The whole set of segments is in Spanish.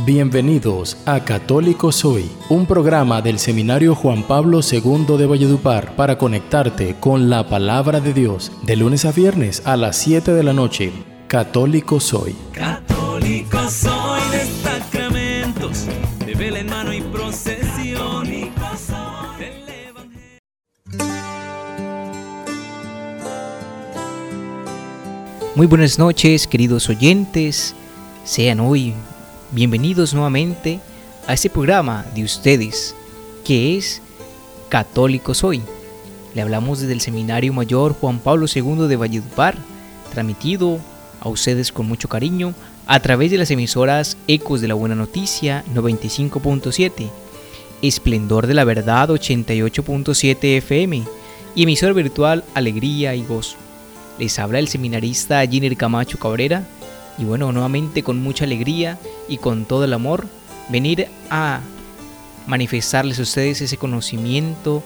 Bienvenidos a Católico Soy, un programa del Seminario Juan Pablo II de Valledupar para conectarte con la palabra de Dios de lunes a viernes a las 7 de la noche. Católico Soy. Católico soy de sacramentos, de vela en mano y procesión. del Evangelio. Muy buenas noches, queridos oyentes. Sean hoy bienvenidos nuevamente a este programa de ustedes, que es Católico Soy. Le hablamos desde el Seminario Mayor Juan Pablo II de Valledupar, transmitido a ustedes con mucho cariño a través de las emisoras Ecos de la Buena Noticia 95.7, Esplendor de la Verdad 88.7 FM y emisora virtual Alegría y Gozo. Les habla el seminarista Giner Camacho Cabrera y bueno, nuevamente con mucha alegría y con todo el amor, venir a manifestarles a ustedes ese conocimiento,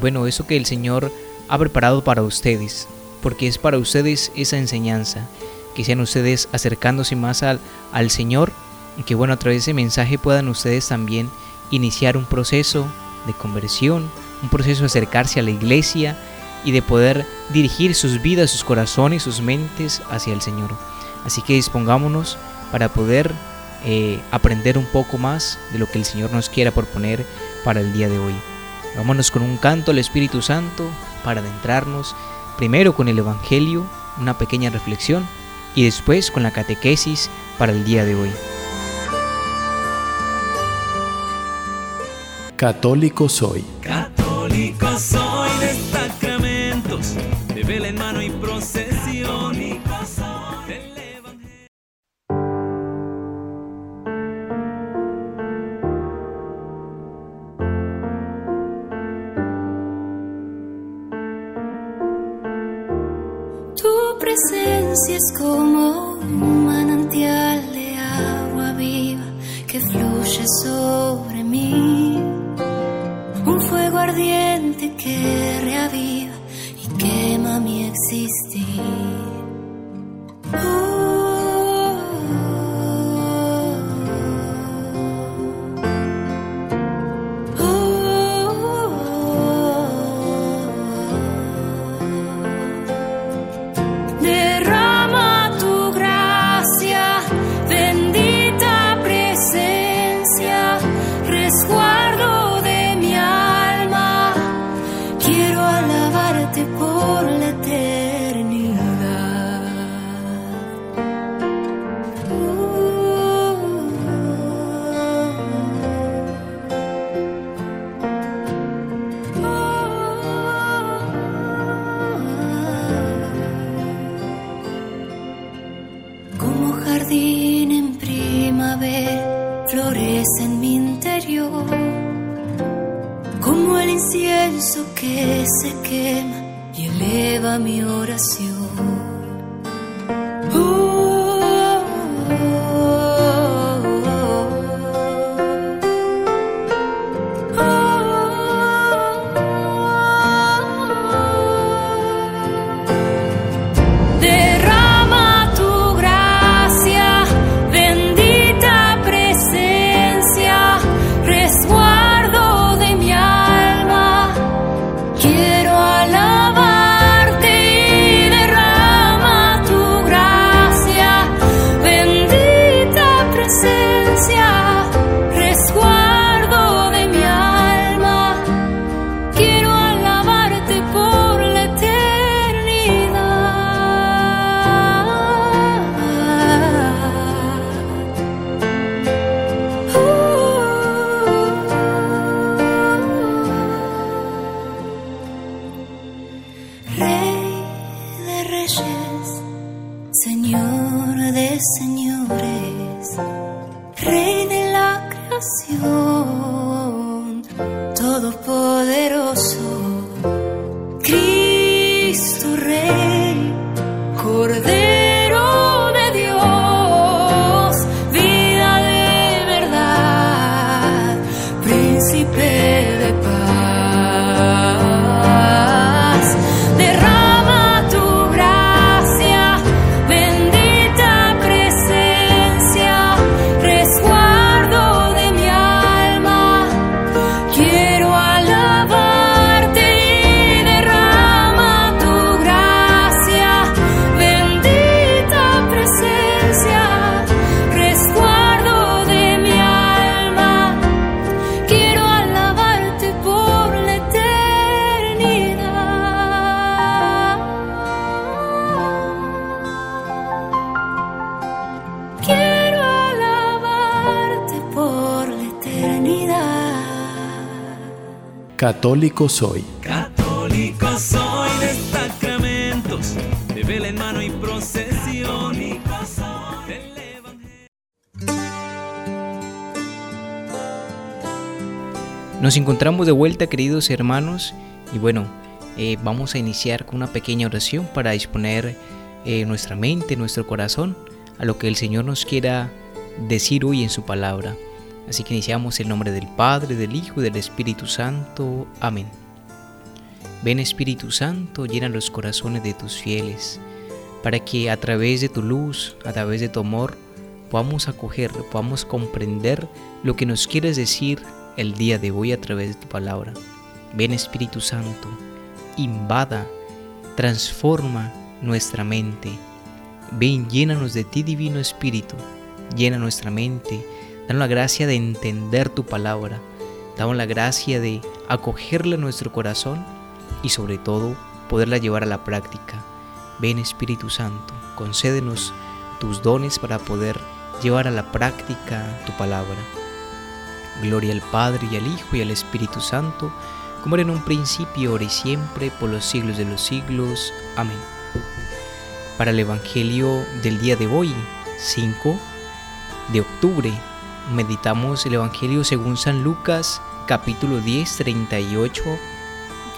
bueno, eso que el Señor ha preparado para ustedes, porque es para ustedes esa enseñanza, que sean ustedes acercándose más al, al Señor y que bueno, a través de ese mensaje puedan ustedes también iniciar un proceso de conversión, un proceso de acercarse a la iglesia y de poder dirigir sus vidas, sus corazones, sus mentes hacia el Señor. Así que dispongámonos para poder eh, aprender un poco más de lo que el Señor nos quiera proponer para el día de hoy. Vámonos con un canto al Espíritu Santo para adentrarnos primero con el Evangelio, una pequeña reflexión, y después con la catequesis para el día de hoy. Católico Soy. Católico presencia es como Católico soy. Católico soy de sacramentos, de vela en mano y procesión. del Evangelio. Nos encontramos de vuelta, queridos hermanos, y bueno, eh, vamos a iniciar con una pequeña oración para disponer eh, nuestra mente, nuestro corazón a lo que el Señor nos quiera decir hoy en su palabra. Así que iniciamos el nombre del Padre, del Hijo y del Espíritu Santo. Amén. Ven Espíritu Santo, llena los corazones de tus fieles, para que a través de tu luz, a través de tu amor, podamos acoger, podamos comprender lo que nos quieres decir el día de hoy a través de tu palabra. Ven Espíritu Santo, invada, transforma nuestra mente. Ven, llénanos de ti, Divino Espíritu, llena nuestra mente, danos la gracia de entender tu palabra, danos la gracia de acogerla en nuestro corazón y sobre todo poderla llevar a la práctica. Ven Espíritu Santo, concédenos tus dones para poder llevar a la práctica tu palabra. Gloria al Padre y al Hijo y al Espíritu Santo, como era en un principio, ahora y siempre, por los siglos de los siglos. Amén. Para el Evangelio del día de hoy, 5 de octubre, meditamos el Evangelio según San Lucas, capítulo 10, 38,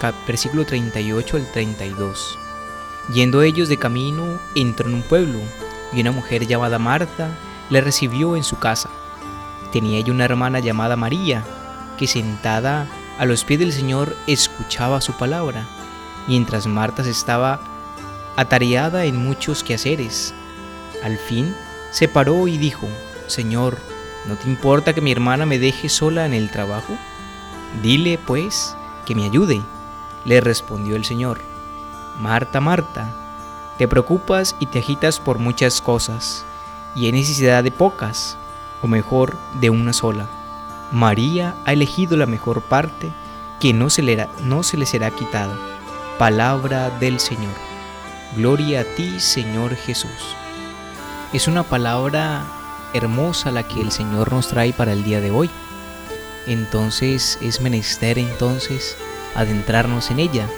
cap- versículo 38 al 32. Yendo ellos de camino, entró en un pueblo, y una mujer llamada Marta le recibió en su casa. Tenía ella una hermana llamada María, que sentada a los pies del Señor escuchaba su palabra, mientras Marta se estaba atareada en muchos quehaceres. Al fin se paró y dijo, Señor, ¿no te importa que mi hermana me deje sola en el trabajo? Dile, pues, que me ayude. Le respondió el Señor, Marta, Marta, te preocupas y te agitas por muchas cosas, y hay necesidad de pocas, o mejor, de una sola. María ha elegido la mejor parte, que no se le, no se le será quitada. Palabra del Señor. Gloria a ti, Señor Jesús. Es una palabra hermosa la que el Señor nos trae para el día de hoy. Entonces es menester entonces adentrarnos en ella,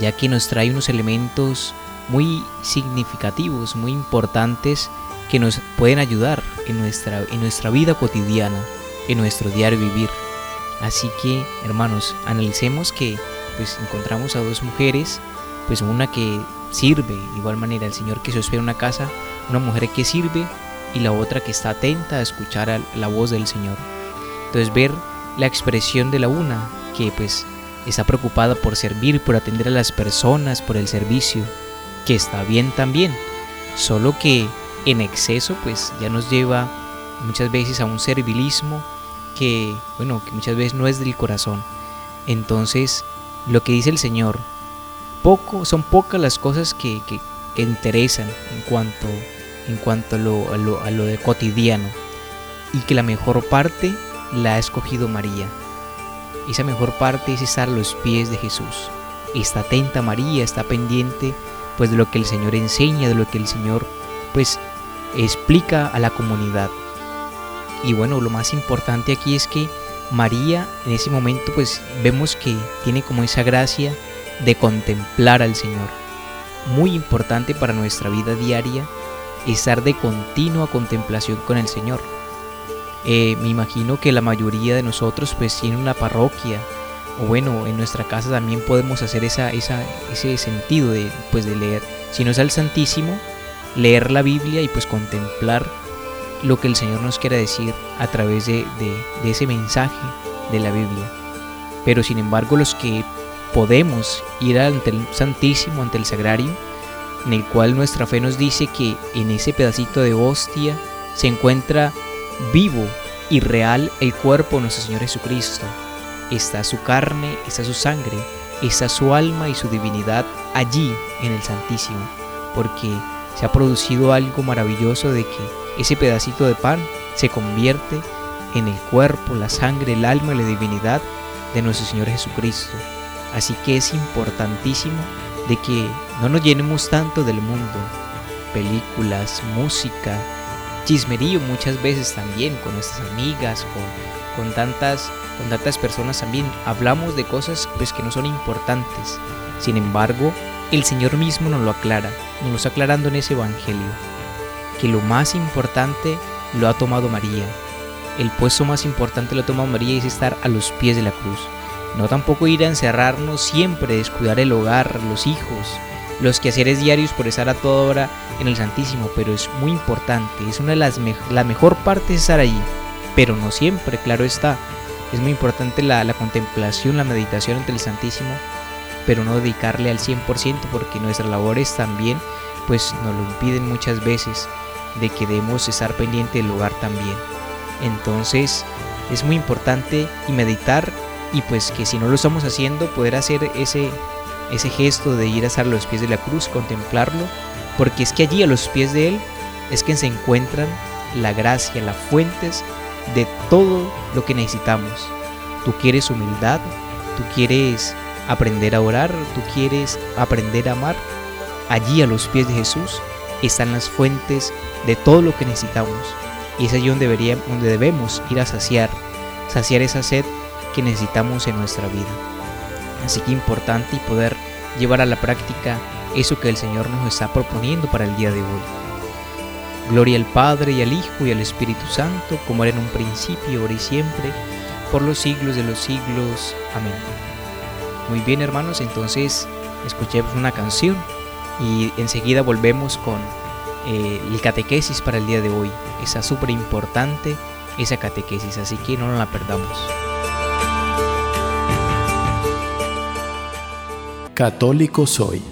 ya que nos trae unos elementos muy significativos, muy importantes que nos pueden ayudar en nuestra, en nuestra vida cotidiana, en nuestro diario vivir. Así que, hermanos, analicemos que pues encontramos a dos mujeres, pues una que sirve, de igual manera el Señor que se hospeda en una casa, una mujer que sirve y la otra que está atenta a escuchar la voz del Señor. Entonces ver la expresión de la una, que pues está preocupada por servir, por atender a las personas, por el servicio, que está bien también, solo que en exceso pues ya nos lleva muchas veces a un servilismo que, bueno, que muchas veces no es del corazón. Entonces, lo que dice el Señor, poco, son pocas las cosas que, que interesan en cuanto, en cuanto a, lo, a, lo, de cotidiano. Y que la mejor parte la ha escogido María. Esa mejor parte es estar a los pies de Jesús. Está atenta María, está pendiente pues de lo que el Señor enseña, de lo que el Señor pues explica a la comunidad. Y bueno, lo más importante aquí es que María en ese momento pues vemos que tiene como esa gracia de contemplar al Señor. Muy importante para nuestra vida diaria estar de continua contemplación con el Señor. Eh, me imagino que la mayoría de nosotros pues tiene una parroquia o bueno, en nuestra casa también podemos hacer esa, ese sentido de, pues, de leer, si no es al Santísimo, leer la Biblia y pues contemplar lo que el Señor nos quiere decir a través de, de, de ese mensaje de la Biblia. Pero sin embargo los que podemos ir ante el Santísimo, ante el Sagrario, en el cual nuestra fe nos dice que en ese pedacito de hostia se encuentra vivo y real el cuerpo de nuestro Señor Jesucristo. Está su carne, está su sangre, está su alma y su divinidad allí en el Santísimo, porque se ha producido algo maravilloso de que ese pedacito de pan se convierte en el cuerpo, la sangre, el alma y la divinidad de nuestro Señor Jesucristo. Así que es importantísimo de que no nos llenemos tanto del mundo, películas, música, chismerío muchas veces también con nuestras amigas, con, con, tantas, con tantas personas también. Hablamos de cosas pues, que no son importantes. Sin embargo, el Señor mismo nos lo aclara, nos lo está aclarando en ese Evangelio, que lo más importante lo ha tomado María. El puesto más importante lo ha tomado María y es estar a los pies de la cruz. No tampoco ir a encerrarnos siempre, descuidar el hogar, los hijos, los quehaceres diarios por estar a toda hora en el Santísimo, pero es muy importante, es una de las la mejor parte es estar allí, pero no siempre, claro está. Es muy importante la, la contemplación, la meditación ante el Santísimo, pero no dedicarle al 100% porque nuestras labores también pues nos lo impiden muchas veces de que debemos estar pendiente del hogar también. Entonces es muy importante y meditar y pues que si no lo estamos haciendo poder hacer ese ese gesto de ir a estar a los pies de la cruz, contemplarlo, porque es que allí a los pies de él es que se encuentran la gracia, las fuentes de todo lo que necesitamos. Tú quieres humildad, tú quieres aprender a orar, tú quieres aprender a amar. Allí a los pies de Jesús están las fuentes de todo lo que necesitamos. Y es allí donde, donde debemos ir a saciar, saciar esa sed que necesitamos en nuestra vida. Así que importante y poder llevar a la práctica eso que el Señor nos está proponiendo para el día de hoy. Gloria al Padre y al Hijo y al Espíritu Santo, como era en un principio, ahora y siempre, por los siglos de los siglos. Amén. Muy bien hermanos, entonces escuchemos una canción y enseguida volvemos con eh, el catequesis para el día de hoy. Esa súper importante, esa catequesis, así que no la perdamos. Católico soy.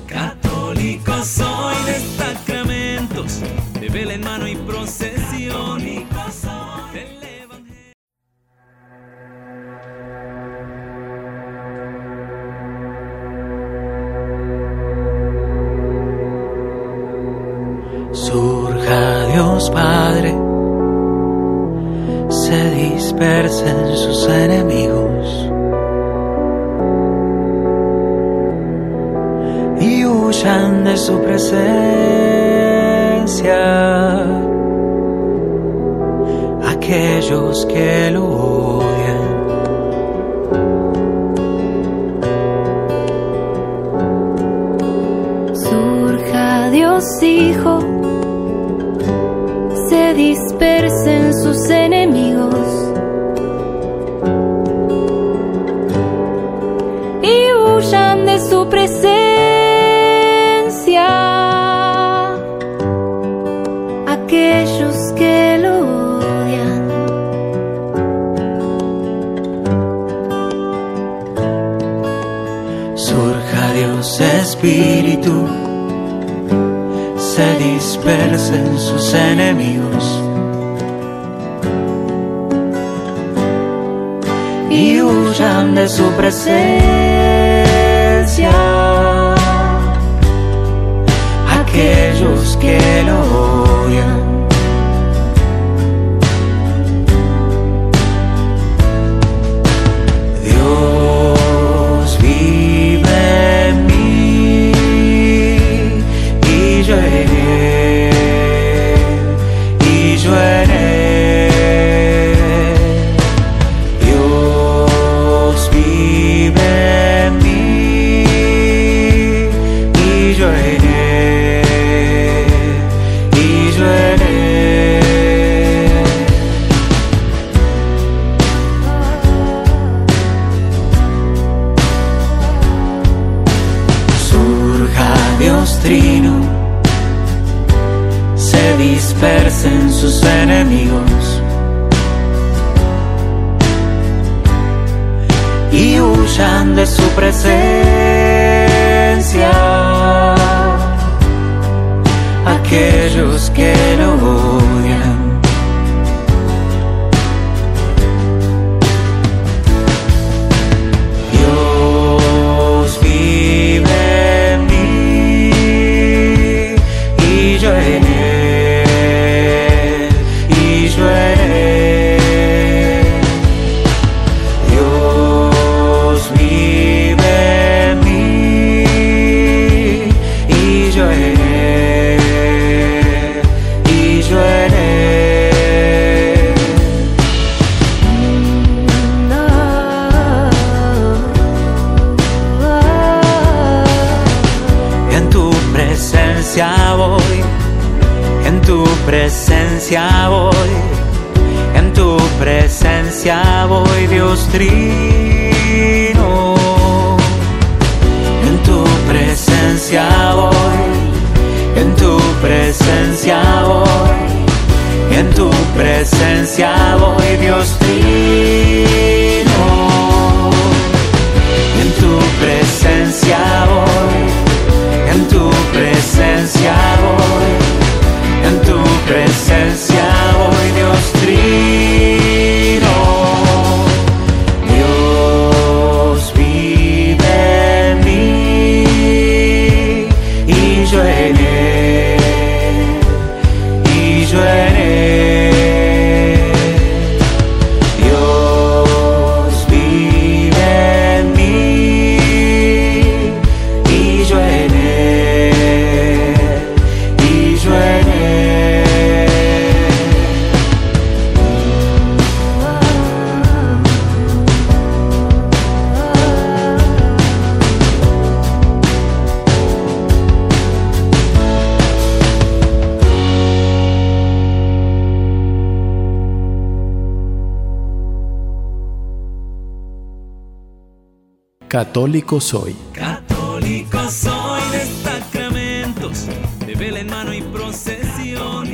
Católico soy. Católico soy de sacramentos, de vela en mano y procesión.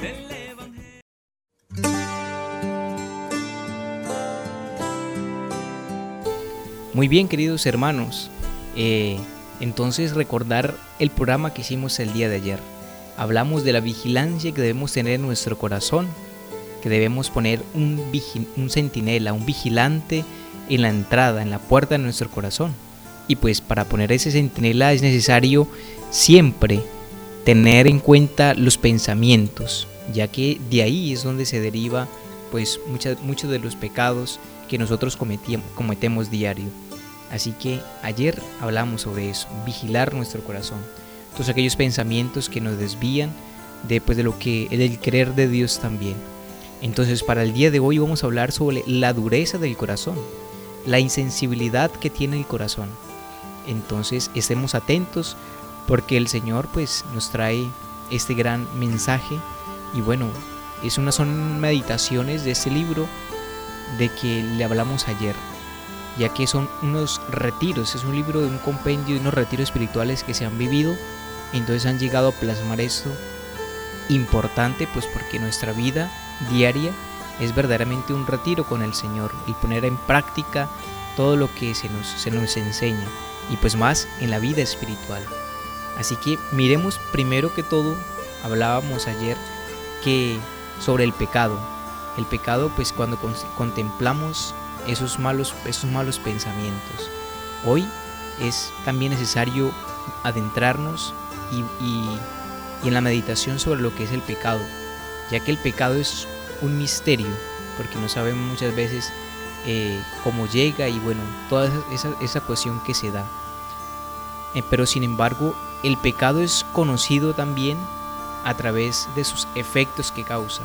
Del Evangelio. Muy bien, queridos hermanos. Eh, entonces recordar el programa que hicimos el día de ayer. Hablamos de la vigilancia que debemos tener en nuestro corazón, que debemos poner un, un centinela, un vigilante en la entrada, en la puerta de nuestro corazón. Y pues para poner ese centinela es necesario siempre tener en cuenta los pensamientos, ya que de ahí es donde se deriva pues muchas- muchos de los pecados que nosotros cometemos diario. Así que ayer hablamos sobre eso, vigilar nuestro corazón. Todos aquellos pensamientos que nos desvían de, pues, de lo que del creer de Dios también. Entonces, para el día de hoy vamos a hablar sobre la dureza del corazón, la insensibilidad que tiene el corazón. Entonces, estemos atentos porque el Señor pues nos trae este gran mensaje y bueno, es una son meditaciones de este libro de que le hablamos ayer, ya que son unos retiros, es un libro de un compendio de unos retiros espirituales que se han vivido, entonces han llegado a plasmar esto importante, pues porque nuestra vida diaria es verdaderamente un retiro con el Señor, el poner en práctica todo lo que se nos, se nos enseña, y pues más en la vida espiritual. Así que miremos primero que todo, hablábamos ayer que sobre el pecado. El pecado, pues cuando con- contemplamos esos malos, esos malos pensamientos. Hoy es también necesario adentrarnos y, y- y en la meditación sobre lo que es el pecado, ya que el pecado es un misterio, porque no sabemos muchas veces eh, cómo llega y bueno, toda esa, esa, cuestión que se da. Eh, pero sin embargo, el pecado es conocido también a través de sus efectos que causa.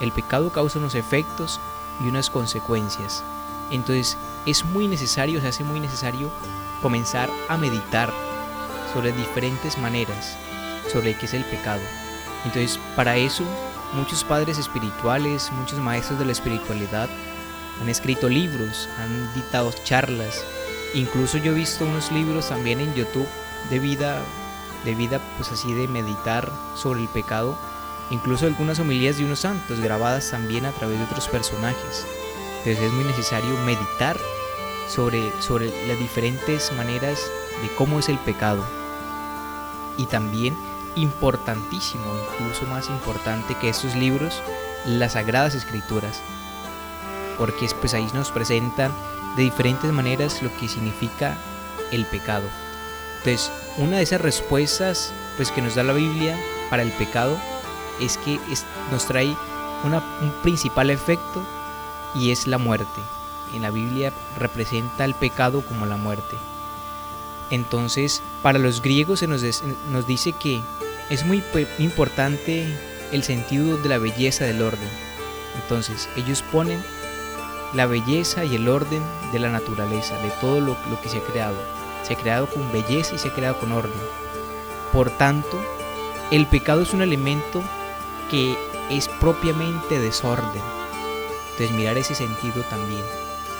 El pecado causa unos efectos y unas consecuencias. Entonces es muy necesario, se hace muy necesario comenzar a meditar sobre diferentes maneras sobre qué es el pecado. Entonces para eso muchos padres espirituales, muchos maestros de la espiritualidad han escrito libros, han dictado charlas. Incluso yo he visto unos libros también en YouTube de vida, de vida pues así de meditar sobre el pecado. Incluso algunas homilías de unos santos grabadas también a través de otros personajes. Entonces es muy necesario meditar sobre, sobre las diferentes maneras de cómo es el pecado. Y también importantísimo, incluso más importante que estos libros, las sagradas escrituras. Porque es, pues ahí nos presentan de diferentes maneras lo que significa el pecado. Entonces, una de esas respuestas pues que nos da la Biblia para el pecado es que es- nos trae una- un principal efecto y es la muerte. En la Biblia representa el pecado como la muerte. Entonces, para los griegos se nos, nos dice que es muy importante el sentido de la belleza del orden. Entonces, ellos ponen la belleza y el orden de la naturaleza, de todo lo que se ha creado. Se ha creado con belleza y se ha creado con orden. Por tanto, el pecado es un elemento que es propiamente desorden. Entonces mirar ese sentido también.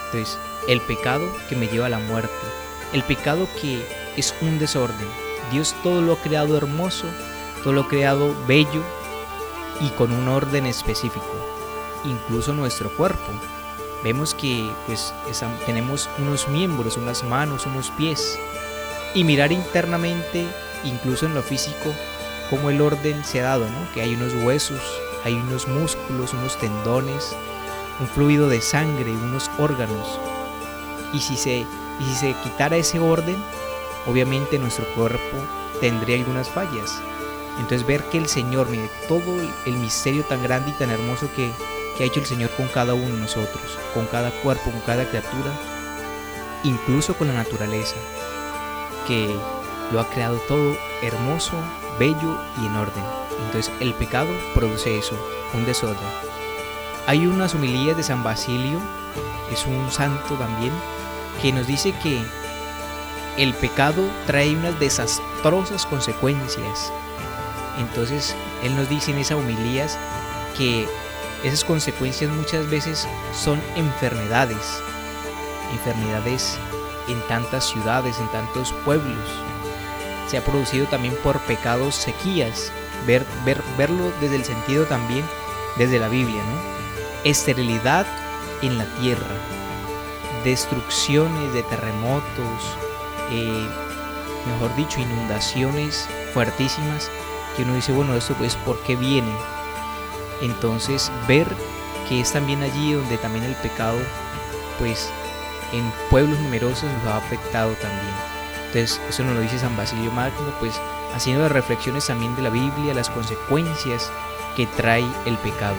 Entonces, el pecado que me lleva a la muerte, el pecado que es un desorden. Dios todo lo ha creado hermoso, todo lo creado bello y con un orden específico, incluso nuestro cuerpo. Vemos que pues tenemos unos miembros, unas manos, unos pies y mirar internamente, incluso en lo físico, cómo el orden se ha dado, ¿no? Que hay unos huesos, hay unos músculos, unos tendones, un fluido de sangre, unos órganos. Y si se, y si se quitara ese orden, obviamente nuestro cuerpo tendría algunas fallas. Entonces ver que el Señor, mire, todo el, misterio tan grande y tan hermoso que, que ha hecho el Señor con cada uno de nosotros, con cada cuerpo, con cada criatura, incluso con la naturaleza, que lo ha creado todo hermoso, bello y en orden. Entonces el pecado produce eso, un desorden. Hay unas homilías de San Basilio, es un santo también, que nos dice que el pecado trae unas desastrosas consecuencias. Entonces él nos dice en esas homilías que esas consecuencias muchas veces son enfermedades, enfermedades en tantas ciudades, en tantos pueblos. Se ha producido también por pecados sequías, ver, ver, verlo desde el sentido también desde la Biblia, ¿no? Esterilidad en la tierra, destrucciones de terremotos, eh, mejor dicho, inundaciones fuertísimas, que uno dice, bueno, esto pues, ¿por qué viene? Entonces, ver que es también allí donde también el pecado, pues, en pueblos numerosos nos ha afectado también. Entonces, eso nos lo dice San Basilio Magno, pues, haciendo las reflexiones también de la Biblia, las consecuencias que trae el pecado,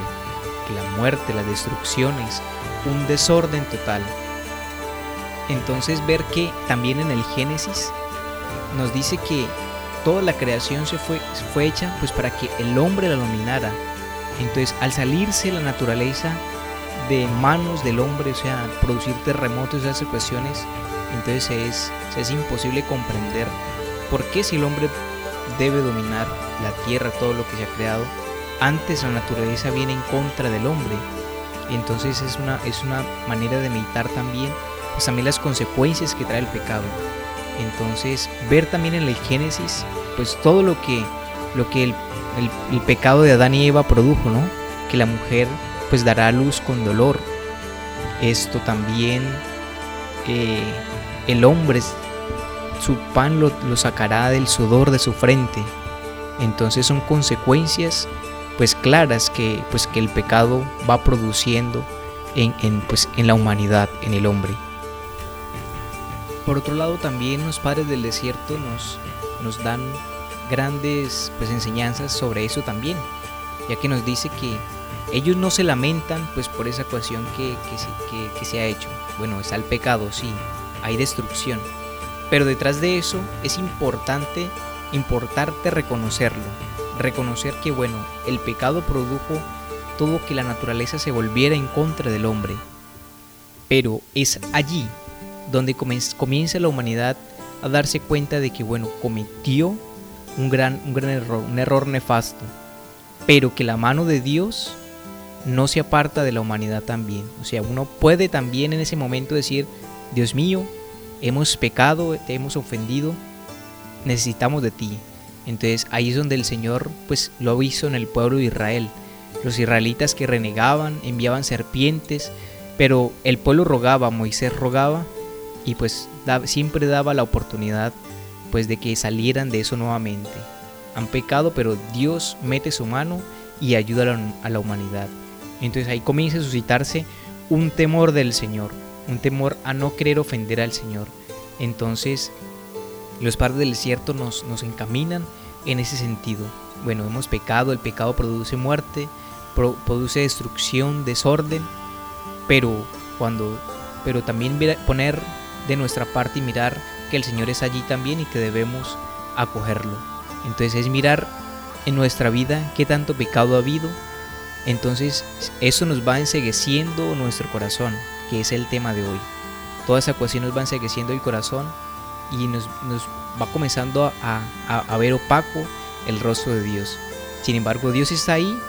la muerte, las destrucciones, un desorden total. Entonces ver que también en el Génesis nos dice que toda la creación se fue, fue hecha pues para que el hombre la dominara. Entonces al salirse la naturaleza de manos del hombre, o sea, producir terremotos y esas cuestiones, entonces es, es imposible comprender por qué si el hombre debe dominar la tierra, todo lo que se ha creado, antes la naturaleza viene en contra del hombre. Entonces es una, es una manera de meditar también, pues también las consecuencias que trae el pecado. Entonces ver también en el Génesis, pues todo lo que, lo que el, el- pecado de Adán y Eva produjo, ¿no? Que la mujer pues dará luz con dolor. Esto también, el hombre, su pan lo, lo sacará del sudor de su frente. Entonces son consecuencias pues claras que pues que el pecado va produciendo en, en, pues, en la humanidad, en el hombre. Por otro lado también los padres del desierto nos, nos dan grandes pues, enseñanzas sobre eso también, ya que nos dice que ellos no se lamentan pues por esa ecuación que, que- que se ha hecho. Bueno, está el pecado, sí, hay destrucción, pero detrás de eso es importante, importarte reconocerlo, reconocer que bueno, el pecado produjo todo que la naturaleza se volviera en contra del hombre. Pero es allí donde comienza la humanidad a darse cuenta de que bueno, cometió un gran, un gran error, un error nefasto, pero que la mano de Dios no se aparta de la humanidad también. O sea, uno puede también en ese momento decir, Dios mío, hemos pecado, te hemos ofendido, necesitamos de ti. Entonces ahí es donde el Señor pues lo hizo en el pueblo de Israel. Los israelitas que renegaban, enviaban serpientes, pero el pueblo rogaba, Moisés rogaba y pues siempre daba la oportunidad pues de que salieran de eso nuevamente. Han pecado, pero Dios mete su mano y ayuda a la, humanidad. Entonces ahí comienza a suscitarse un temor del Señor, un temor a no querer ofender al Señor. Entonces los padres del desierto nos, nos encaminan en ese sentido. Bueno, hemos pecado, el pecado produce muerte, pro- produce destrucción, desorden, pero cuando pero también poner de nuestra parte y mirar que el Señor es allí también y que debemos acogerlo. Entonces es mirar en nuestra vida qué tanto pecado ha habido. Entonces eso nos va ensegueciendo nuestro corazón, que es el tema de hoy. Toda esa ecuación nos va ensegueciendo el corazón y nos, nos va comenzando a, a- a ver opaco el rostro de Dios. Sin embargo, Dios está ahí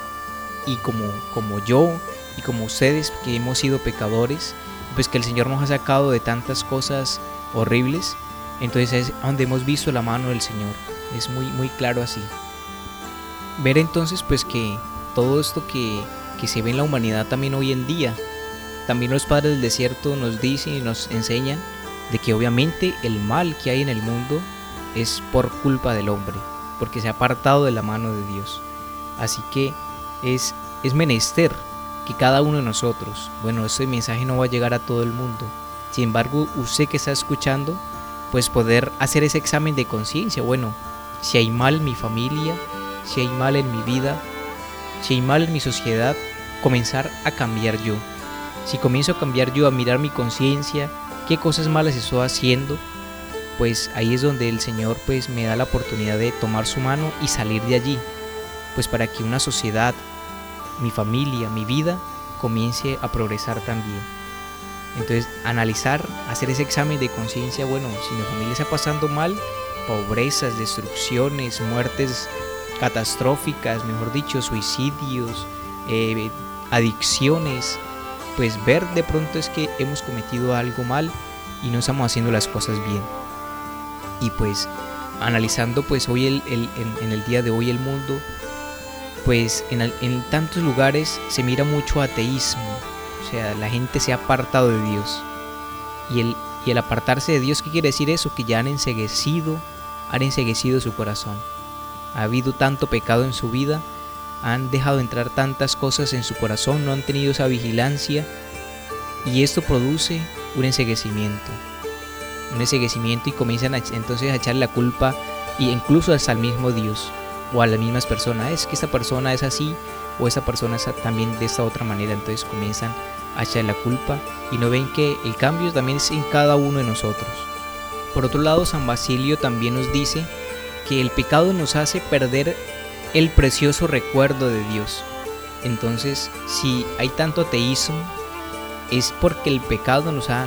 y como, como yo y como ustedes que hemos sido pecadores, pues que el Señor nos ha sacado de tantas cosas horribles, entonces es donde hemos visto la mano del Señor. Es muy, muy claro así. Ver entonces pues que todo esto que, que se ve en la humanidad también hoy en día, también los padres del desierto nos dicen y nos enseñan de que obviamente el mal que hay en el mundo es por culpa del hombre, porque se ha apartado de la mano de Dios. Así que es, es menester que cada uno de nosotros, bueno, este mensaje no va a llegar a todo el mundo, sin embargo, usted que está escuchando, pues poder hacer ese examen de conciencia, bueno, si hay mal en mi familia, si hay mal en mi vida, si hay mal en mi sociedad, comenzar a cambiar yo. Si comienzo a cambiar yo, a mirar mi conciencia, qué cosas malas estoy haciendo, pues ahí es donde el Señor pues me da la oportunidad de tomar su mano y salir de allí, pues para que una sociedad, mi familia, mi vida comience a progresar también. Entonces, analizar, hacer ese examen de conciencia, bueno, si mi familia está pasando mal, pobrezas, destrucciones, muertes catastróficas, mejor dicho, suicidios, eh, adicciones, pues ver de pronto es que hemos cometido algo mal y no estamos haciendo las cosas bien. Y pues analizando pues hoy el, el, en, en, el día de hoy el mundo, pues en, tantos lugares se mira mucho ateísmo, o sea, la gente se ha apartado de Dios. Y el, apartarse de Dios, ¿qué quiere decir eso? Que ya han enseguecido, han enseguecido su corazón. Ha habido tanto pecado en su vida, han dejado entrar tantas cosas en su corazón, no han tenido esa vigilancia. Y esto produce un enseguecimiento. Un enseguecimiento y comienzan entonces a echarle la culpa y incluso hasta al mismo Dios o a las mismas personas. Es que esta persona es así o esa persona es también de esta otra manera. Entonces comienzan a echar la culpa y no ven que el cambio también es en cada uno de nosotros. Por otro lado, San Basilio también nos dice que el pecado nos hace perder el precioso recuerdo de Dios. Entonces, si hay tanto ateísmo, es porque el pecado nos ha,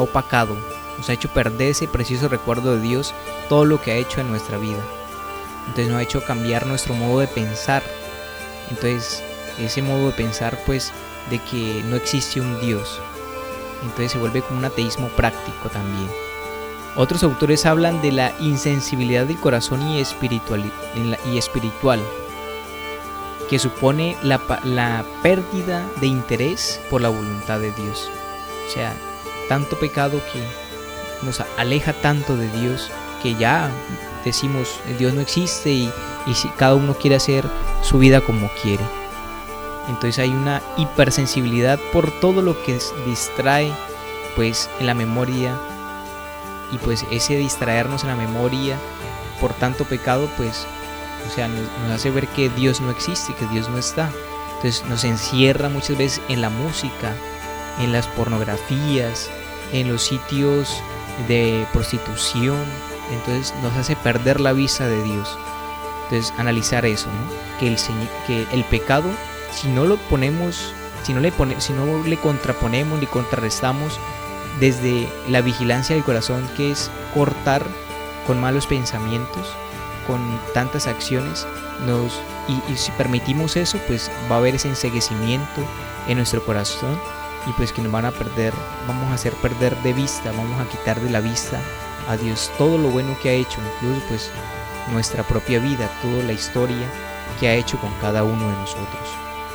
opacado, nos ha hecho perder ese precioso recuerdo de Dios, todo lo que ha hecho en nuestra vida. Entonces nos ha hecho cambiar nuestro modo de pensar. Entonces, ese modo de pensar, pues, de que no existe un Dios. Entonces se vuelve como un ateísmo práctico también. Otros autores hablan de la insensibilidad del corazón y espiritual, y espiritual que supone la, la, pérdida de interés por la voluntad de Dios. O sea, tanto pecado que nos aleja tanto de Dios que ya decimos Dios no existe y, y si cada uno quiere hacer su vida como quiere. Entonces hay una hipersensibilidad por todo lo que distrae pues en la memoria y pues ese distraernos en la memoria por tanto pecado pues o sea nos, nos, hace ver que Dios no existe, que Dios no está. Entonces nos encierra muchas veces en la música, en las pornografías, en los sitios de prostitución. Entonces nos hace perder la vista de Dios. Entonces analizar eso, ¿no? que, el, que el pecado si no lo ponemos, si no le, pone, si no le contraponemos ni contrarrestamos desde la vigilancia del corazón, que es cortar con malos pensamientos, con tantas acciones, nos, y, y si permitimos eso, pues va a haber ese enseguecimiento en nuestro corazón y pues que nos van a perder, vamos a hacer perder de vista, vamos a quitar de la vista a Dios todo lo bueno que ha hecho, incluso pues nuestra propia vida, toda la historia que ha hecho con cada uno de nosotros.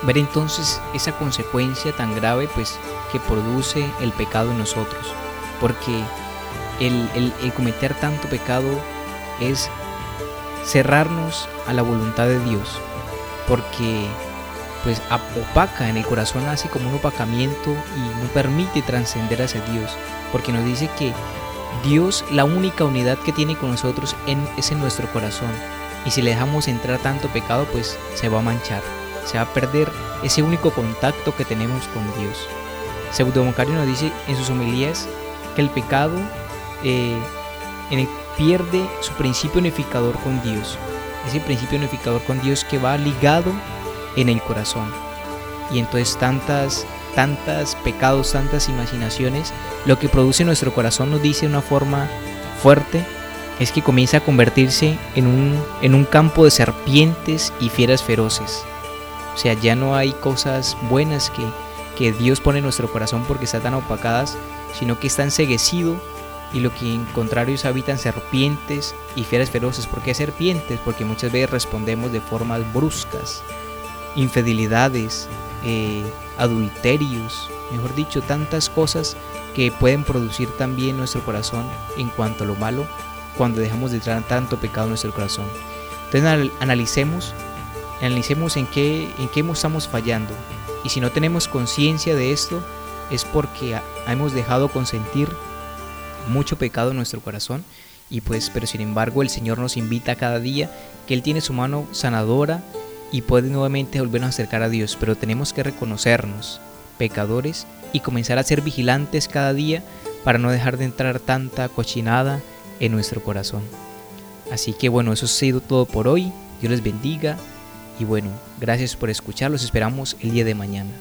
Ver entonces esa consecuencia tan grave pues que produce el pecado en nosotros porque el, el, el, cometer tanto pecado es cerrarnos a la voluntad de Dios porque pues opaca en el corazón hace como un opacamiento y no permite trascender hacia Dios porque nos dice que Dios la única unidad que tiene con nosotros es en nuestro corazón y si le dejamos entrar tanto pecado pues se va a manchar se va a perder ese único contacto que tenemos con Dios. Pseudo Macario nos dice en sus homilías que el pecado eh, pierde su principio unificador con Dios. Ese principio unificador con Dios que va ligado en el corazón. Y entonces tantas, tantas pecados, tantas imaginaciones, lo que produce nuestro corazón nos dice de una forma fuerte es que comienza a convertirse en un, en un campo de serpientes y fieras feroces. O sea, ya no hay cosas buenas que, que Dios pone en nuestro corazón porque están tan opacadas, sino que está enseguecido y lo que en contrario habitan serpientes y fieras feroces. ¿Por qué serpientes? Porque muchas veces respondemos de formas bruscas, infidelidades, eh, adulterios, mejor dicho, tantas cosas que pueden producir también nuestro corazón en cuanto a lo malo cuando dejamos de entrar tanto pecado en nuestro corazón. Entonces analicemos, analicemos en qué, en qué estamos fallando. Y si no tenemos conciencia de esto, es porque hemos dejado consentir mucho pecado en nuestro corazón. Y pues, pero sin embargo, el Señor nos invita cada día que Él tiene su mano sanadora y puede nuevamente volvernos a acercar a Dios. Pero tenemos que reconocernos pecadores y comenzar a ser vigilantes cada día para no dejar de entrar tanta cochinada en nuestro corazón. Así que bueno, eso ha sido todo por hoy. Dios les bendiga. Y bueno, gracias por escuchar. Los esperamos el día de mañana.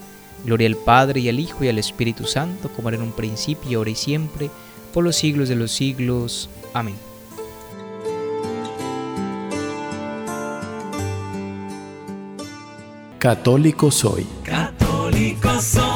Gloria al Padre y al Hijo y al Espíritu Santo, como era en un principio, ahora y siempre, por los siglos de los siglos. Amén. Católico soy. Católico soy